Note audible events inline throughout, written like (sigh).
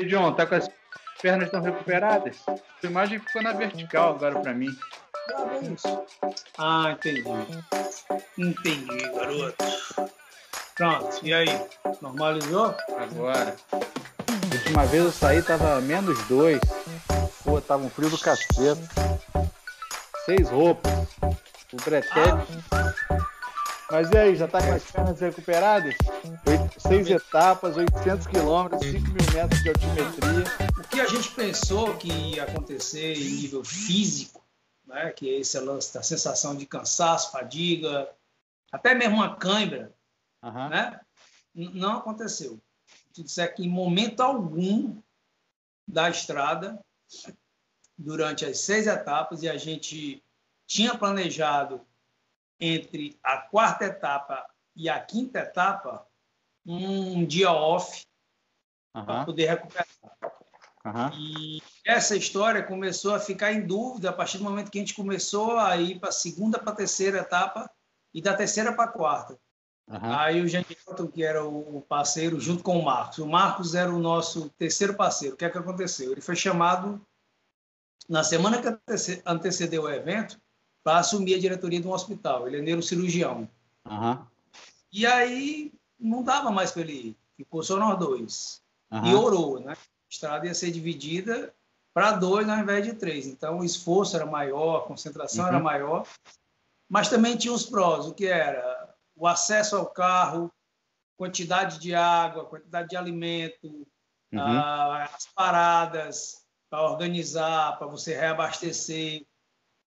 E John, tá com as pernas estão recuperadas? A imagem ficou na vertical agora para mim. Ah, entendi. Entendi, garoto. Pronto, e aí? Normalizou? Agora. Última vez eu saí tava menos dois. Pô, tava um frio do cacete. Seis roupas. O bretete. Ah. Mas e aí, já tá com as pernas recuperadas? Oito, seis etapas, 800 quilômetros, 5 mil metros de altimetria. O que a gente pensou que ia acontecer em nível físico, né, que é esse lance da sensação de cansaço, fadiga, até mesmo uma cãibra, uhum. né, não aconteceu. Se disser que em momento algum da estrada, durante as seis etapas, e a gente tinha planejado entre a quarta etapa e a quinta etapa um dia off uhum. para poder recuperar. Uhum. E essa história começou a ficar em dúvida a partir do momento que a gente começou a ir para a segunda para a terceira etapa e da terceira para a quarta. Uhum. Aí o Jean que era o parceiro, junto com o Marcos. O Marcos era o nosso terceiro parceiro. O que é que aconteceu? Ele foi chamado na semana que antecedeu o evento para assumir a diretoria de um hospital. Ele é neurocirurgião. Uhum. E aí não dava mais para ele ir. Ficou só nós dois. Uhum. E orou, né? A estrada ia ser dividida para dois ao invés de três. Então o esforço era maior, a concentração uhum. era maior. Mas também tinha os prós, o que era o acesso ao carro, quantidade de água, quantidade de alimento, uhum. as paradas para organizar, para você reabastecer,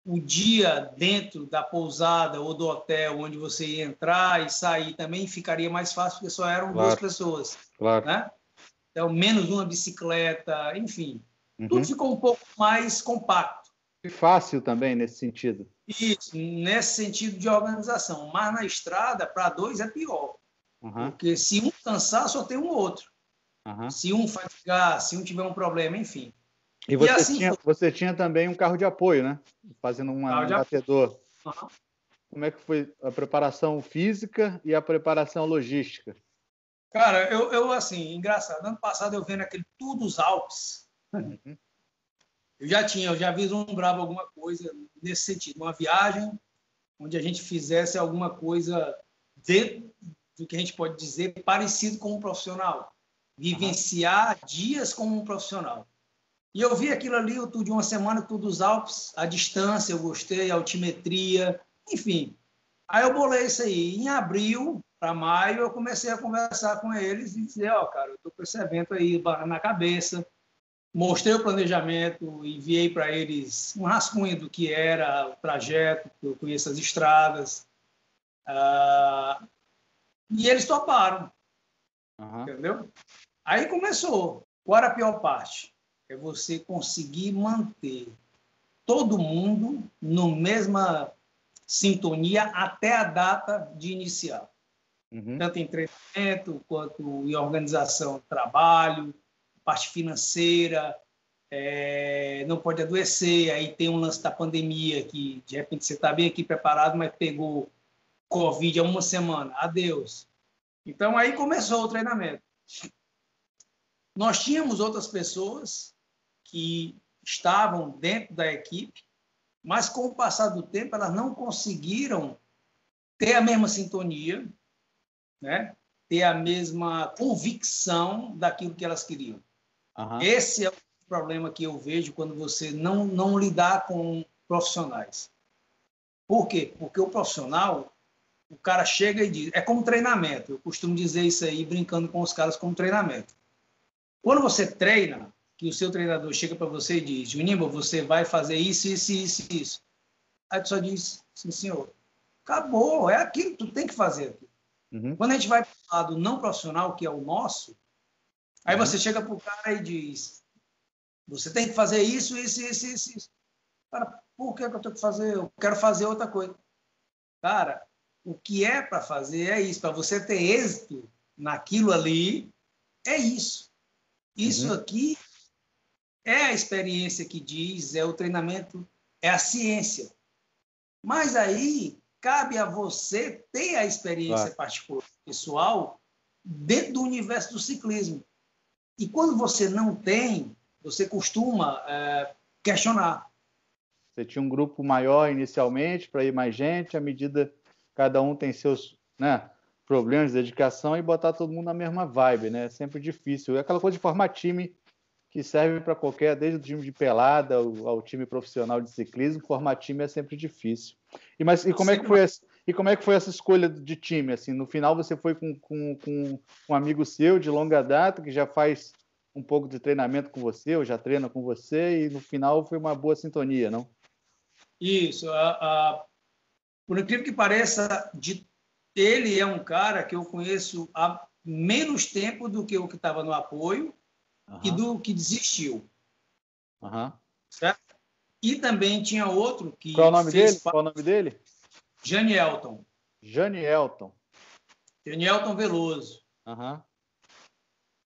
o dia dentro da pousada ou do hotel onde você ia entrar e sair também ficaria mais fácil, porque só eram claro. duas pessoas. Claro. Né? Então, menos uma bicicleta, enfim. Uhum. Tudo ficou um pouco mais compacto. E fácil também nesse sentido. Isso, nesse sentido de organização. Mas na estrada, para dois é pior. Uhum. Porque se um cansar, só tem um outro. Uhum. Se um fatigar, se um tiver um problema, enfim. E você, e assim, tinha, você tinha também um carro de apoio, né? Fazendo uma, um batedor. Uhum. Como é que foi a preparação física e a preparação logística? Cara, eu, eu assim, engraçado. Ano passado eu vendo aquele Tour dos Alpes. Uhum. Eu já tinha, eu já vislumbrava alguma coisa nesse sentido. Uma viagem onde a gente fizesse alguma coisa dentro do que a gente pode dizer parecido com um profissional. Vivenciar uhum. dias como um profissional. E eu vi aquilo ali, o tudo de uma semana, tudo dos Alpes, a distância, eu gostei, a altimetria, enfim. Aí eu bolei isso aí. Em abril para maio, eu comecei a conversar com eles e dizer: Ó, oh, cara, eu estou com esse evento aí na cabeça. Mostrei o planejamento, enviei para eles um rascunho do que era o trajeto, que eu conheço as estradas. Uh, e eles toparam. Uhum. Entendeu? Aí começou. Qual era a pior parte? É você conseguir manter todo mundo no mesma sintonia até a data de iniciar. Uhum. Tanto em treinamento, quanto em organização de trabalho, parte financeira, é, não pode adoecer, aí tem um lance da pandemia que de repente você está bem aqui preparado, mas pegou Covid há uma semana, adeus. Então aí começou o treinamento. Nós tínhamos outras pessoas que estavam dentro da equipe, mas com o passar do tempo elas não conseguiram ter a mesma sintonia, né? ter a mesma convicção daquilo que elas queriam. Uhum. Esse é o problema que eu vejo quando você não, não lidar com profissionais. Por quê? Porque o profissional, o cara chega e diz, é como treinamento. Eu costumo dizer isso aí brincando com os caras como treinamento. Quando você treina, que o seu treinador chega para você e diz, Juninho, você vai fazer isso, isso, isso, isso. Aí tu só diz, sim, senhor. Acabou, é aquilo que tu tem que fazer. Uhum. Quando a gente vai para o lado não profissional, que é o nosso, aí uhum. você chega para o cara e diz, você tem que fazer isso, isso, isso, isso, isso. Cara, por que, que eu tenho que fazer? Eu quero fazer outra coisa. Cara, o que é para fazer é isso. Para você ter êxito naquilo ali, é isso. Isso uhum. aqui é a experiência que diz, é o treinamento, é a ciência. Mas aí cabe a você ter a experiência claro. particular, pessoal, dentro do universo do ciclismo. E quando você não tem, você costuma é, questionar. Você tinha um grupo maior inicialmente para ir mais gente, à medida cada um tem seus né, problemas de dedicação e botar todo mundo na mesma vibe, né? É sempre difícil. É aquela coisa de formar time que serve para qualquer, desde o time de pelada ao, ao, time profissional de ciclismo, formar time é sempre difícil. E, mas, e, como é que foi essa, e como é que foi essa escolha de time? Assim, no final você foi com, com, com um amigo seu de longa data que já faz um pouco de treinamento com você, ou já treina com você, e no final foi uma boa sintonia, não? Isso. por incrível que pareça, de, ele é um cara que eu conheço há menos tempo do que o que estava no apoio, uhum. e do que desistiu. Uhum. Certo? E também tinha outro que. Qual é o nome dele? Qual é o nome dele? Jane Elton. Jane Elton. Jane Elton Veloso. Uhum.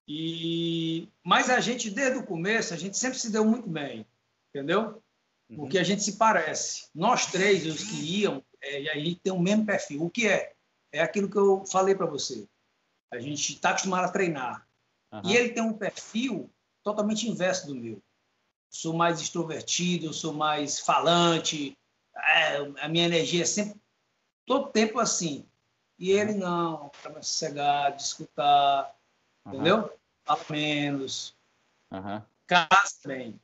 E mas a gente desde o começo a gente sempre se deu muito bem, entendeu? Uhum. Porque a gente se parece. Nós três os que iam é, e aí tem o mesmo perfil. O que é? É aquilo que eu falei para você. A gente está acostumado a treinar. Uhum. E ele tem um perfil totalmente inverso do meu. Sou mais extrovertido, sou mais falante, é, a minha energia é sempre, todo tempo assim. E ele não, para mais sossegado, escutar, uhum. entendeu? Fala menos, uhum. casa bem.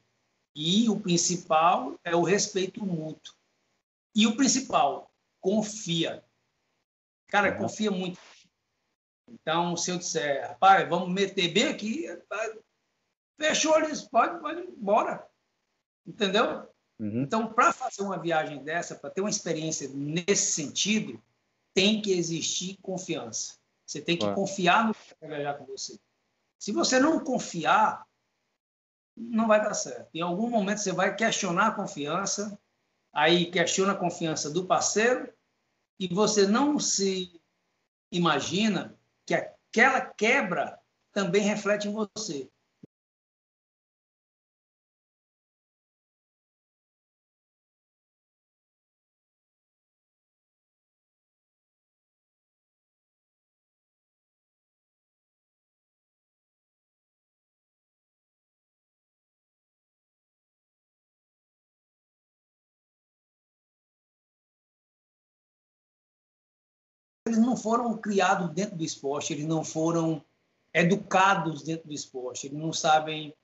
E o principal é o respeito mútuo. E o principal, confia. Cara, uhum. confia muito então, se eu disser, rapaz, vamos meter bem aqui, fechou eles, pode, pode ir embora. Entendeu? Uhum. Então, para fazer uma viagem dessa, para ter uma experiência nesse sentido, tem que existir confiança. Você tem que confiar no que vai viajar com você. Se você não confiar, não vai dar certo. Em algum momento você vai questionar a confiança, aí questiona a confiança do parceiro e você não se imagina que aquela quebra também reflete em você. Eles não foram criados dentro do esporte, eles não foram educados dentro do esporte, eles não sabem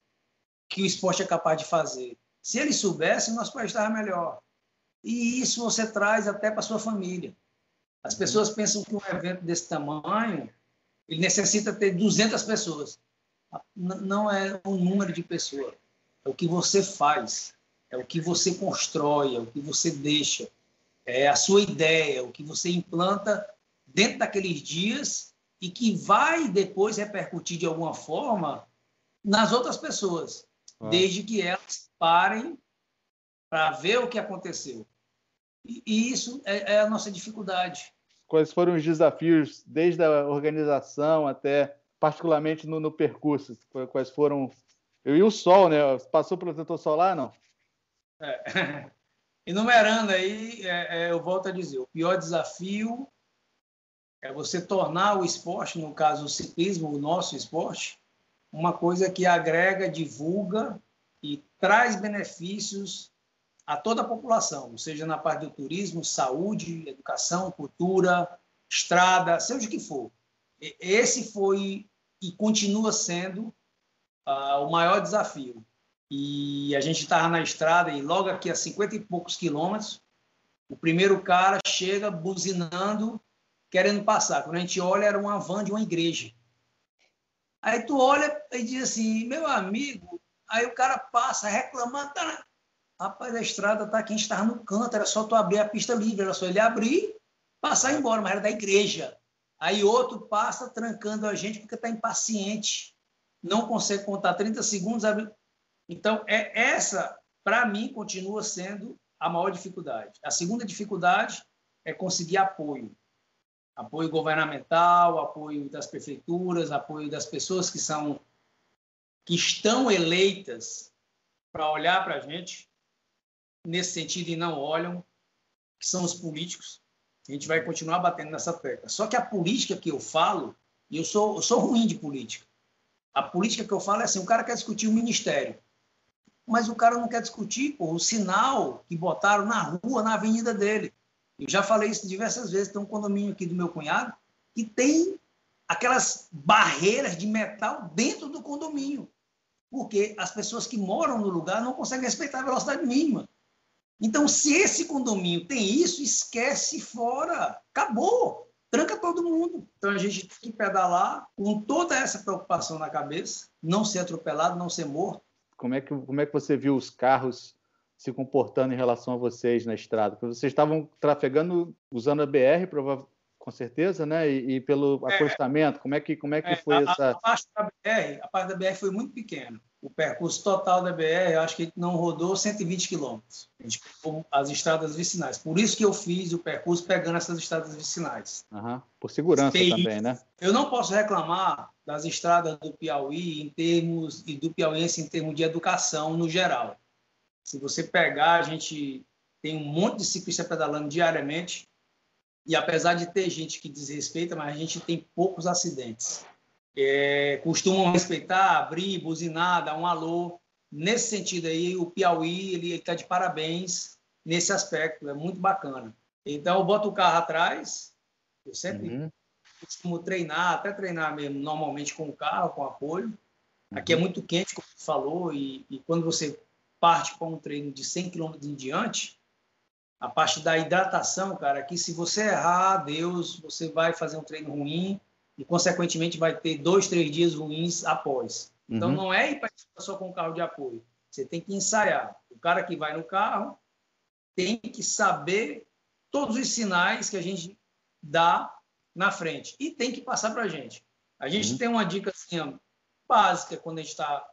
que o esporte é capaz de fazer. Se eles soubessem, nosso país estava melhor. E isso você traz até para sua família. As pessoas pensam que um evento desse tamanho ele necessita ter 200 pessoas. Não é um número de pessoas. É o que você faz, é o que você constrói, é o que você deixa, é a sua ideia, o que você implanta dentro daqueles dias e que vai depois repercutir de alguma forma nas outras pessoas, ah. desde que elas parem para ver o que aconteceu. E, e isso é, é, a nossa dificuldade. Quais foram os desafios, desde a organização até, particularmente no, no percurso? Quais foram. Eu e o sol, né? Passou pelo protetor solar, não? É. (laughs) Enumerando aí, é, é, eu volto a dizer: o pior desafio é você tornar o esporte, no caso o ciclismo, o nosso esporte, uma coisa que agrega, divulga e traz benefícios a toda a população, seja na parte do turismo, saúde, educação, cultura, estrada, seja o que for. Esse foi e continua sendo uh, o maior desafio. E a gente estava na estrada e logo aqui a 50 e poucos quilômetros, o primeiro cara chega buzinando querendo passar. Quando a gente olha, era uma van de uma igreja. Aí tu olha e diz assim, meu amigo, aí o cara passa reclamando, tá, rapaz, a estrada tá gente estava no canto, era só tu abrir a pista livre, era só ele abrir, passar embora, mas era da igreja. Aí outro passa trancando a gente porque está impaciente, não consegue contar 30 segundos. Abre... Então, é essa, para mim, continua sendo a maior dificuldade. A segunda dificuldade é conseguir apoio apoio governamental, apoio das prefeituras, apoio das pessoas que são que estão eleitas para olhar para a gente nesse sentido e não olham, que são os políticos. A gente vai continuar batendo nessa tecla. Só que a política que eu falo, e eu sou, eu sou ruim de política, A política que eu falo é assim: o cara quer discutir o ministério, mas o cara não quer discutir pô, o sinal que botaram na rua, na avenida dele. Eu já falei isso diversas vezes. Tem um condomínio aqui do meu cunhado que tem aquelas barreiras de metal dentro do condomínio, porque as pessoas que moram no lugar não conseguem respeitar a velocidade mínima. Então, se esse condomínio tem isso, esquece fora. Acabou. Tranca todo mundo. Então, a gente tem que pedalar com toda essa preocupação na cabeça, não ser atropelado, não ser morto. Como é que, como é que você viu os carros se comportando em relação a vocês na estrada? Porque vocês estavam trafegando usando a BR, com certeza, né? E, e pelo é. acostamento, como é que como é que é, foi a, essa? A parte da BR, a parte da BR foi muito pequena. O percurso total da BR, acho que não rodou 120 quilômetros. A gente pegou as estradas vicinais. Por isso que eu fiz o percurso pegando essas estradas vicinais. Uhum. Por segurança também, né? Eu não posso reclamar das estradas do Piauí em termos e do piauiense em termos de educação no geral. Se você pegar, a gente tem um monte de ciclista pedalando diariamente e apesar de ter gente que desrespeita, mas a gente tem poucos acidentes. É, costumam respeitar, abrir, buzinar, dar um alô. Nesse sentido aí, o Piauí ele está de parabéns nesse aspecto, é muito bacana. Então, eu boto o carro atrás, eu sempre uhum. costumo treinar, até treinar mesmo, normalmente com o carro, com apoio. Aqui é uhum. muito quente, como você falou, e, e quando você parte para um treino de 100 km em diante, a parte da hidratação, cara, que se você errar, Deus, você vai fazer um treino ruim e, consequentemente, vai ter dois, três dias ruins após. Então, uhum. não é ir para só com o carro de apoio. Você tem que ensaiar. O cara que vai no carro tem que saber todos os sinais que a gente dá na frente e tem que passar para a gente. A gente uhum. tem uma dica assim, básica quando a gente está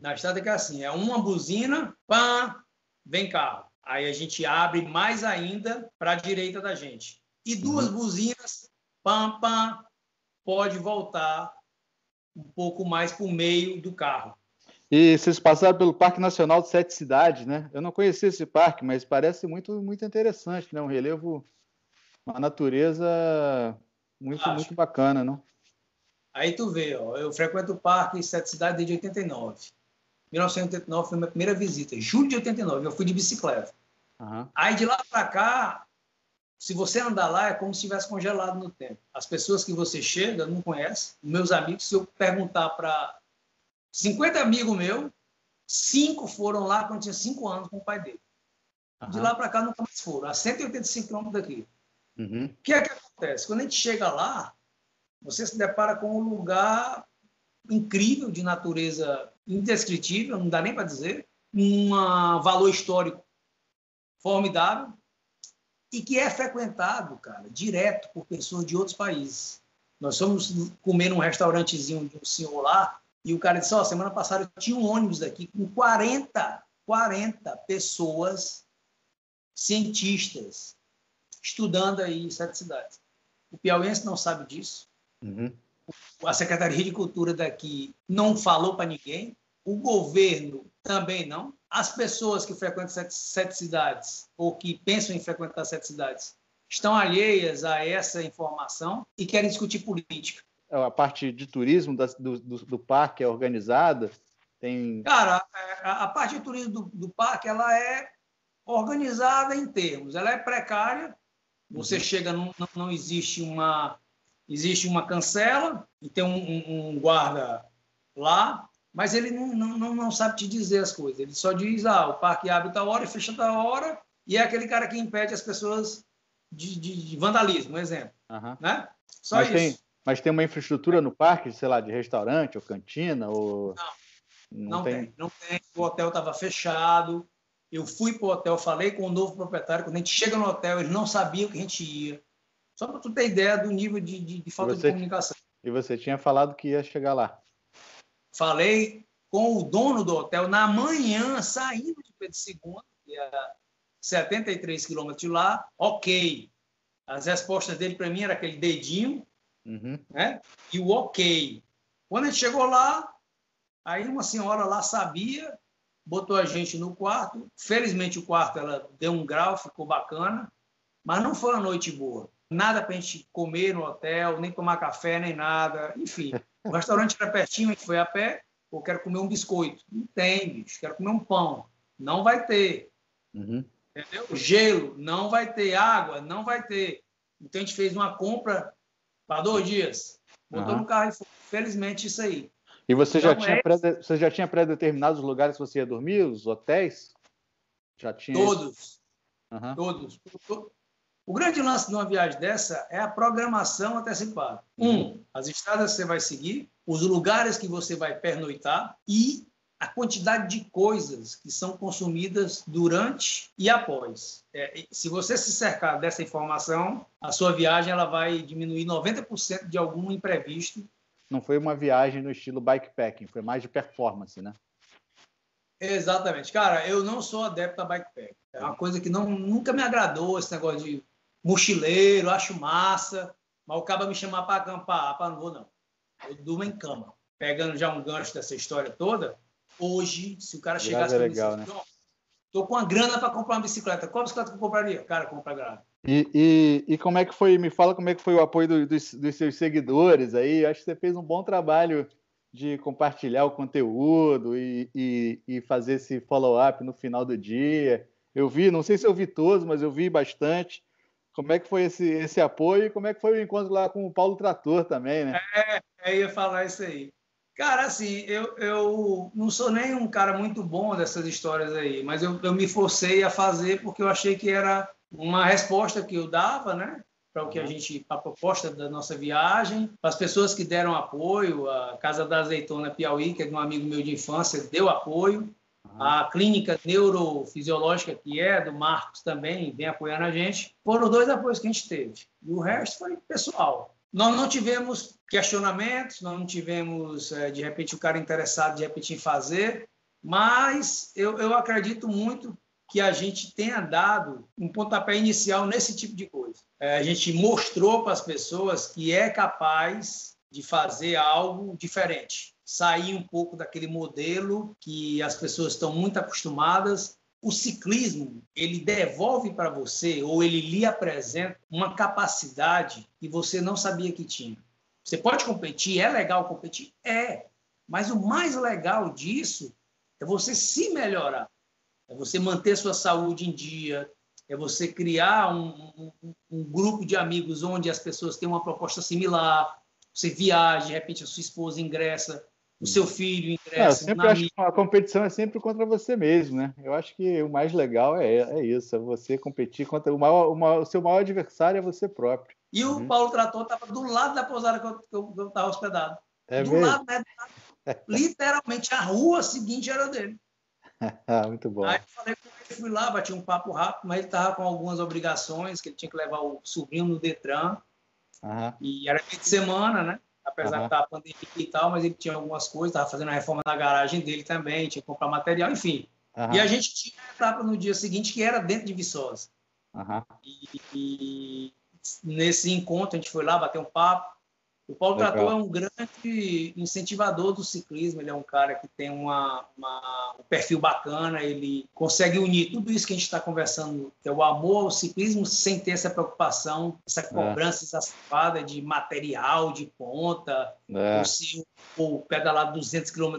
na que é assim, é uma buzina, pã, vem carro. Aí a gente abre mais ainda para a direita da gente. E duas uhum. buzinas, pam, pam, pode voltar um pouco mais para o meio do carro. E vocês passaram pelo Parque Nacional de Sete Cidades, né? Eu não conhecia esse parque, mas parece muito, muito interessante, né? Um relevo, uma natureza muito, Acho. muito bacana, não? Aí tu vê, ó, eu frequento o Parque Sete Cidades desde 89. 1989 foi minha primeira visita. Julho de 89, eu fui de bicicleta. Uhum. Aí de lá para cá, se você andar lá, é como se estivesse congelado no tempo. As pessoas que você chega não conhece. Meus amigos, se eu perguntar para 50 amigos meus, cinco foram lá quando tinha cinco anos com o pai dele. Uhum. De lá para cá nunca mais foram, a 185 quilômetros daqui. Uhum. O que é que acontece? Quando a gente chega lá, você se depara com um lugar incrível de natureza indescritível, não dá nem para dizer, um valor histórico formidável e que é frequentado, cara, direto por pessoas de outros países. Nós fomos comer num restaurantezinho de um senhor lá e o cara disse: Ó, oh, semana passada tinha um ônibus daqui com 40, 40 pessoas, cientistas, estudando aí em sete cidades. O piauiense não sabe disso. Uhum. A Secretaria de Cultura daqui não falou para ninguém. O governo também não as pessoas que frequentam sete, sete, cidades ou que pensam em frequentar sete cidades estão alheias a essa informação e querem discutir política. É, a parte de turismo do, do, do parque é organizada? Tem... Cara, a, a parte de turismo do, do, parque ela é organizada em termos. Ela é precária. Você uhum. chega, não, não existe uma existe uma cancela e tem um, um, um guarda lá mas ele não, não, não sabe te dizer as coisas. Ele só diz, ah, o parque abre tal hora e fecha tal hora, e é aquele cara que impede as pessoas de, de, de vandalismo, um exemplo. Uhum. Né? Só mas isso. Tem, mas tem uma infraestrutura no parque, sei lá, de restaurante ou cantina? Ou... Não, não, não tem. tem. Não tem. O hotel estava fechado. Eu fui para o hotel, falei com o novo proprietário. Quando a gente chega no hotel, ele não sabia que a gente ia. Só para tu ter ideia do nível de, de, de falta você, de comunicação. E você tinha falado que ia chegar lá? Falei com o dono do hotel na manhã, saindo de Pedro II, que é 73 quilômetros de lá. Ok. As respostas dele para mim era aquele dedinho, uhum. né? E o ok. Quando a gente chegou lá, aí uma senhora lá sabia, botou a gente no quarto. Felizmente o quarto ela deu um grau, ficou bacana, mas não foi uma noite boa. Nada para a gente comer no hotel, nem tomar café, nem nada. Enfim, O restaurante era pertinho, a gente foi a pé, ou quero comer um biscoito. Não tem, bicho. Quero comer um pão. Não vai ter. Uhum. Entendeu? Gelo, não vai ter. Água, não vai ter. Então a gente fez uma compra para dois dias. Botou uhum. no carro e foi. Felizmente isso aí. E você já, então, tinha é... pré, você já tinha pré-determinados os lugares que você ia dormir, os hotéis? Já tinha. Todos. Uhum. Todos. O grande lance de uma viagem dessa é a programação antecipada. Um, as estradas que você vai seguir, os lugares que você vai pernoitar e a quantidade de coisas que são consumidas durante e após. É, se você se cercar dessa informação, a sua viagem ela vai diminuir 90% de algum imprevisto. Não foi uma viagem no estilo bikepacking, foi mais de performance, né? Exatamente. Cara, eu não sou adepto a bikepacking. É uma coisa que não, nunca me agradou, esse negócio de mochileiro, acho massa, mas o cara me chamar para acampar, para não vou não. Eu durmo em cama. Pegando já um gancho dessa história toda, hoje, se o cara chegasse para legal, né? tô com a grana para comprar uma bicicleta, qual bicicleta que eu compraria? Cara, compra grana. E, e, e, como é que foi? Me fala como é que foi o apoio do, dos, dos seus seguidores aí. Acho que você fez um bom trabalho de compartilhar o conteúdo e, e, e fazer esse follow-up no final do dia. Eu vi, não sei se eu vi todos, mas eu vi bastante. Como é que foi esse, esse apoio e como é que foi o encontro lá com o Paulo Trator também, né? É, eu ia falar isso aí. Cara, assim, eu, eu não sou nem um cara muito bom dessas histórias aí, mas eu, eu me forcei a fazer porque eu achei que era uma resposta que eu dava, né? Para o que a uhum. gente, a proposta da nossa viagem, as pessoas que deram apoio, a Casa da Azeitona Piauí, que é de um amigo meu de infância, deu apoio. A clínica neurofisiológica, que é do Marcos também, vem apoiando a gente. Foram dois apoios que a gente teve. E o resto foi pessoal. Nós não tivemos questionamentos, nós não tivemos, eh, de repente, o cara interessado, de repente, em fazer, mas eu, eu acredito muito que a gente tenha dado um pontapé inicial nesse tipo de coisa. É, a gente mostrou para as pessoas que é capaz de fazer algo diferente sair um pouco daquele modelo que as pessoas estão muito acostumadas. O ciclismo, ele devolve para você ou ele lhe apresenta uma capacidade que você não sabia que tinha. Você pode competir, é legal competir? É. Mas o mais legal disso é você se melhorar. É você manter sua saúde em dia, é você criar um, um, um, grupo de amigos onde as pessoas têm uma proposta similar, você viaja, de repente a sua esposa ingressa o seu filho. É, eu sempre acho que a competição é sempre contra você mesmo, né? Eu acho que o mais legal é, é isso, é você competir contra o, maior, o, maior, o seu maior adversário é você próprio. E o uhum. Paulo Trator estava do lado da pousada que eu estava hospedado. É do mesmo? lado, né? (laughs) Literalmente, a rua seguinte era dele. (laughs) Muito bom. Aí eu falei com ele, fui lá, bati um papo rápido, mas ele estava com algumas obrigações, que ele tinha que levar o sobrinho no Detran. Uhum. E era fim de semana, né? Apesar uhum. da pandemia e tal, mas ele tinha algumas coisas, estava fazendo a reforma na garagem dele também, tinha que comprar material, enfim. Uhum. E a gente tinha a etapa no dia seguinte que era dentro de Viçosa. Uhum. E, e, nesse encontro a gente foi lá bater um papo, o Paulo Legal. Trator é um grande incentivador do ciclismo, ele é um cara que tem uma, uma, um perfil bacana, ele consegue unir tudo isso que a gente está conversando, que é o amor ao ciclismo, sem ter essa preocupação, essa é. cobrança é. exacerbada de material, de ponta, é. ou se o pedalar 200 km,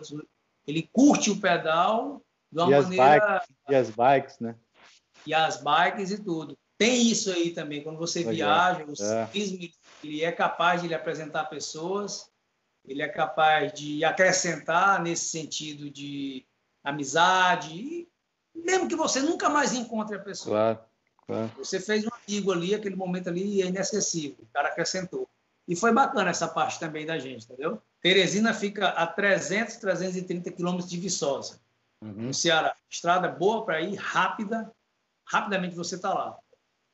ele curte o pedal de uma e maneira... As bikes, e as bikes, né? E as bikes e tudo. Tem isso aí também, quando você Legal. viaja, o é. ciclismo ele é capaz de lhe apresentar pessoas, ele é capaz de acrescentar nesse sentido de amizade, mesmo que você nunca mais encontre a pessoa. Claro, claro. Você fez um amigo ali, aquele momento ali é inesquecível, o cara acrescentou. E foi bacana essa parte também da gente, entendeu? Teresina fica a 300, 330 quilômetros de Viçosa, uhum. no Ceará. Estrada boa para ir, rápida, rapidamente você está lá.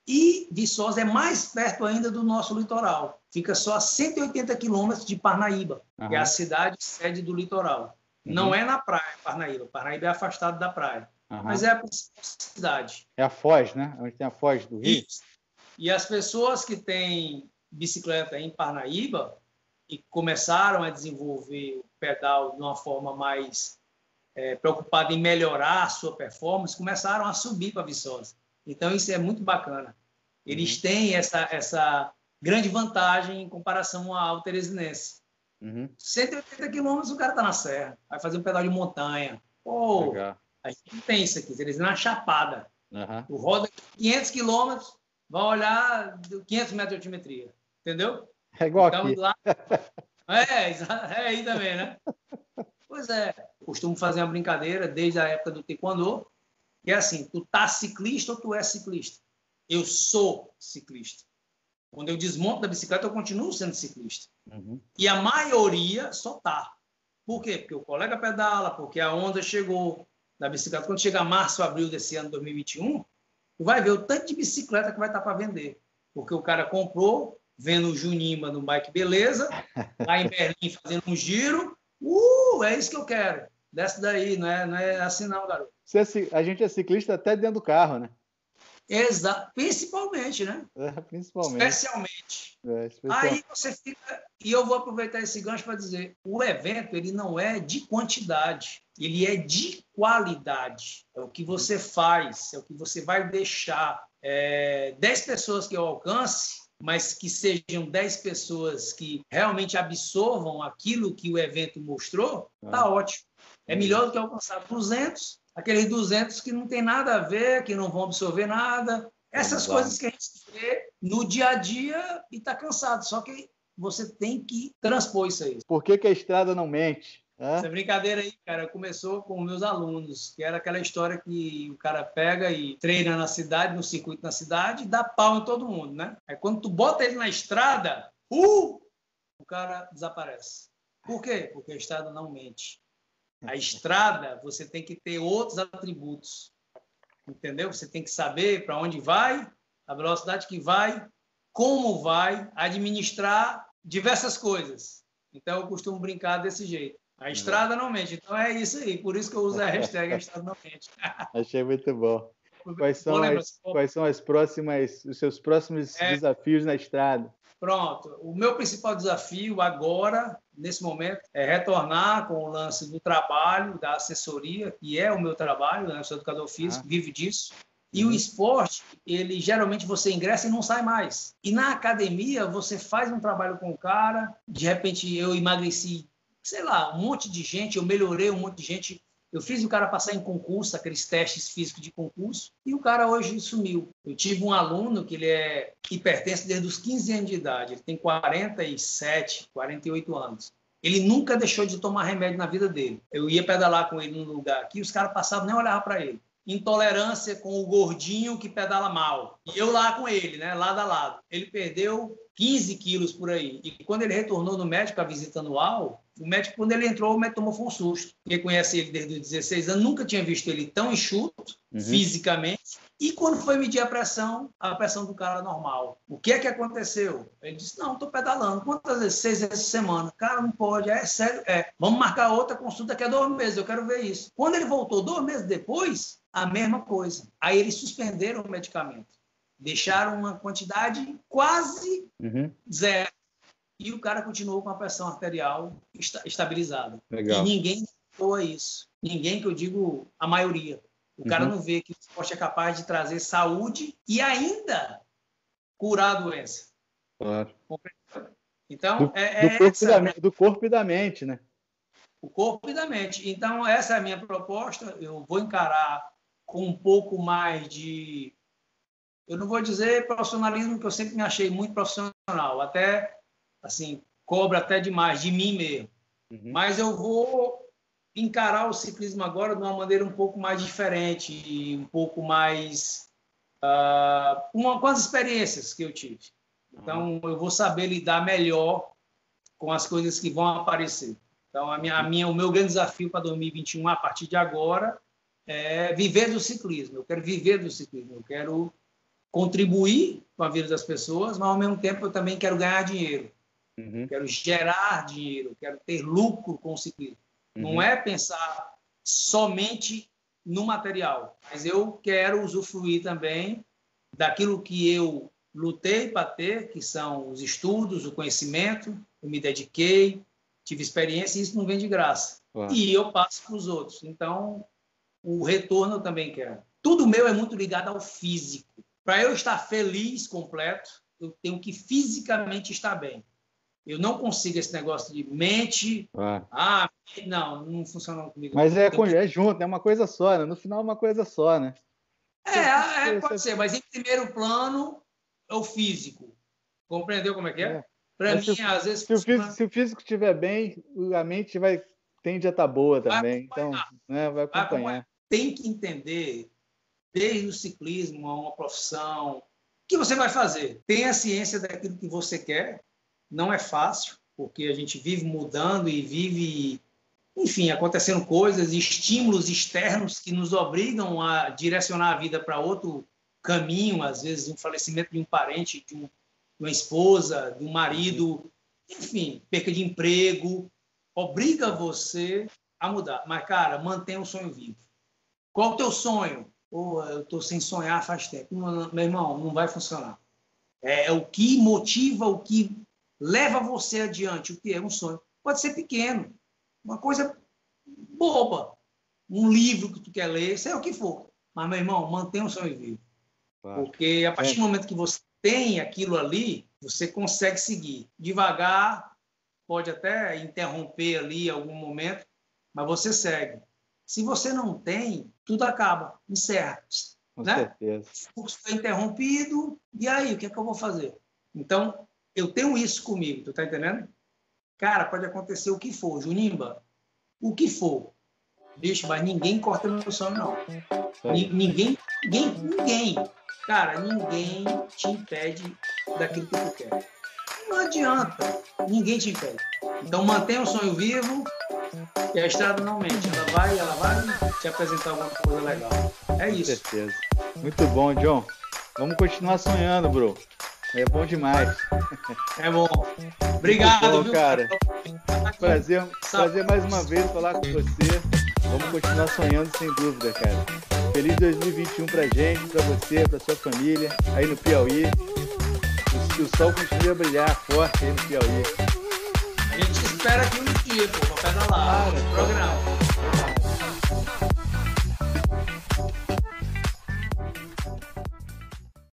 E Viçosa é mais perto ainda do nosso litoral. Fica só a 180 quilômetros de Parnaíba, uhum. que é a cidade sede do litoral. Uhum. Não é na praia, Parnaíba. Parnaíba é afastado da praia. Uhum. Mas é a principal cidade. É a Foz, né? Onde tem a Foz do Rio. Isso. E as pessoas que têm bicicleta em Parnaíba e começaram a desenvolver o pedal de uma forma mais é, preocupada em melhorar a sua performance, começaram a subir para Viçosa. Então, isso é muito bacana. Eles uhum. têm essa, essa grande vantagem em comparação ao Teresinense. Uhum. 180 quilômetros o cara tá na serra. Vai fazer um pedal de montanha. Pô, Legal. a gente não tem isso aqui. Eles na chapada. Uhum. Tu roda 500 quilômetros, vai olhar 500 metros de altimetria. Entendeu? É igual então, aqui. Lá... (laughs) É, é aí também, né? Pois é. Costumo fazer uma brincadeira desde a época do taekwondo, que é assim, tu tá ciclista ou tu é ciclista? Eu sou ciclista. Quando eu desmonto da bicicleta, eu continuo sendo ciclista. Uhum. E a maioria só tá. Por quê? Porque o colega pedala, porque a onda chegou da bicicleta. Quando chega março, abril desse ano 2021, tu vai ver o tanto de bicicleta que vai estar tá para vender. Porque o cara comprou, vendo o Junima no Bike Beleza, (laughs) lá em Berlim fazendo um giro. Uh, é isso que eu quero. Desce daí, não é, não é assim não, garoto. É a gente é ciclista até dentro do carro, né? Exato, principalmente, né? É, principalmente. Especialmente. É, especialmente. Aí você fica. E eu vou aproveitar esse gancho para dizer: o evento ele não é de quantidade, ele é de qualidade. É o que você faz, é o que você vai deixar. É, 10 pessoas que eu alcance, mas que sejam 10 pessoas que realmente absorvam aquilo que o evento mostrou, tá ah. ótimo. É melhor do que alcançar 200 aqueles 200 que não tem nada a ver, que não vão absorver nada. Essas coisas que a gente vê no dia a dia e está cansado. Só que você tem que transpor isso aí. Por que, que a estrada não mente? É? Essa brincadeira aí, cara, começou com meus alunos, que era aquela história que o cara pega e treina na cidade, no circuito na cidade, e dá pau em todo mundo, né? Aí quando tu bota ele na estrada, uh, o cara desaparece. Por quê? Porque a estrada não mente. A estrada, você tem que ter outros atributos. Entendeu? Você tem que saber para onde vai, a velocidade que vai, como vai, administrar diversas coisas. Então, eu costumo brincar desse jeito. A estrada não mente. Então, é isso aí. Por isso que eu uso a hashtag a (laughs) estrada não mente. (laughs) Achei muito bom. Quais são, as, quais são as próximas, os seus próximos é, desafios na estrada? Pronto. O meu principal desafio agora, nesse momento, é retornar com o lance do trabalho, da assessoria, que é o meu trabalho, né? eu sou educador físico, ah. vivo disso. E o uhum. esporte, ele geralmente você ingressa e não sai mais. E na academia, você faz um trabalho com o cara, de repente eu emagreci, sei lá, um monte de gente, eu melhorei um monte de gente eu fiz o cara passar em concurso, aqueles testes físicos de concurso, e o cara hoje sumiu. Eu tive um aluno que ele é que pertence desde os 15 anos de idade, ele tem 47, 48 anos. Ele nunca deixou de tomar remédio na vida dele. Eu ia pedalar com ele num lugar aqui, os caras passavam nem olhavam para ele. Intolerância com o gordinho que pedala mal. E eu lá com ele, né, lado a lado. Ele perdeu 15 quilos por aí. E quando ele retornou no médico, a visita anual, o médico, quando ele entrou, o médico tomou um susto. Quem conhece ele desde os 16 anos nunca tinha visto ele tão enxuto, uhum. fisicamente. E quando foi medir a pressão, a pressão do cara normal. O que é que aconteceu? Ele disse: Não, estou pedalando. Quantas vezes? Seis vezes por semana. Cara, não pode. É sério. É. Vamos marcar outra consulta daqui a dois meses. Eu quero ver isso. Quando ele voltou dois meses depois, a mesma coisa. Aí eles suspenderam o medicamento. Deixaram uma quantidade quase uhum. zero e o cara continuou com a pressão arterial estabilizada. Legal. E ninguém doa isso. Ninguém que eu digo a maioria. O uhum. cara não vê que o esporte é capaz de trazer saúde e ainda curar a doença. Claro. Então, do, é, é do, corpo essa, da, do corpo e da mente, né? O corpo e da mente. Então, essa é a minha proposta. Eu vou encarar com um pouco mais de. Eu não vou dizer profissionalismo, que eu sempre me achei muito profissional. Até assim, cobra até demais de mim mesmo. Uhum. Mas eu vou encarar o ciclismo agora de uma maneira um pouco mais diferente, um pouco mais uh, uma, com as experiências que eu tive. Então, eu vou saber lidar melhor com as coisas que vão aparecer. Então, a minha, a minha, o meu grande desafio para 2021, a partir de agora, é viver do ciclismo. Eu quero viver do ciclismo. Eu quero contribuir com a vida das pessoas, mas ao mesmo tempo eu também quero ganhar dinheiro. Uhum. Quero gerar dinheiro, quero ter lucro com o ciclismo. Uhum. Não é pensar somente no material, mas eu quero usufruir também daquilo que eu lutei para ter, que são os estudos, o conhecimento, eu me dediquei, tive experiência e isso não vem de graça. E eu passo para os outros. Então, o retorno eu também quero. Tudo meu é muito ligado ao físico. Para eu estar feliz, completo, eu tenho que fisicamente estar bem. Eu não consigo esse negócio de mente. Ah, ah não, não funciona comigo. Mas é, é junto, é uma coisa só, né? No final é uma coisa só, né? É, é pode ser, mas em primeiro plano é o físico. Compreendeu como é que é? é. Para mim, se, às vezes. Se, o físico, se o físico estiver bem, a mente vai tende a estar tá boa também. Então, né, vai acompanhar. Tem que entender, desde o ciclismo a uma profissão, o que você vai fazer. Tenha ciência daquilo que você quer. Não é fácil, porque a gente vive mudando e vive enfim, acontecendo coisas, estímulos externos que nos obrigam a direcionar a vida para outro caminho, às vezes um falecimento de um parente, de, um, de uma esposa, de um marido, enfim, perca de emprego, obriga você a mudar. Mas, cara, mantenha o sonho vivo. Qual o teu sonho? Pô, eu estou sem sonhar faz tempo. Não, meu irmão, não vai funcionar. É, é o que motiva, o que leva você adiante, o que é um sonho. Pode ser pequeno, uma coisa boba. Um livro que tu quer ler, sei o que for. Mas, meu irmão, mantenha o sonho vivo. Claro. Porque a partir é. do momento que você tem aquilo ali, você consegue seguir. Devagar, pode até interromper ali algum momento, mas você segue. Se você não tem, tudo acaba, encerra. Com né? certeza. O curso foi interrompido, e aí, o que é que eu vou fazer? Então, eu tenho isso comigo, tu tá entendendo? Cara, pode acontecer o que for, Junimba, o que for. Bicho, mas ninguém corta meu sonho, não. Ninguém, ninguém, ninguém, cara, ninguém te impede daquilo que tu quer. Não adianta, ninguém te impede. Então mantenha o sonho vivo e a estrada não mente. Ela vai, ela vai te apresentar alguma coisa legal. É isso. Com certeza. Muito bom, John. Vamos continuar sonhando, bro. É bom demais. (laughs) É bom. Obrigado, bom, viu, cara. Prazer, prazer mais uma vez falar com você. Vamos continuar sonhando sem dúvida, cara. Feliz 2021 pra gente, pra você, pra sua família, aí no Piauí. Que o sol continue a brilhar forte aí no Piauí. A gente espera um dia, pô, pra pedalar. Programa.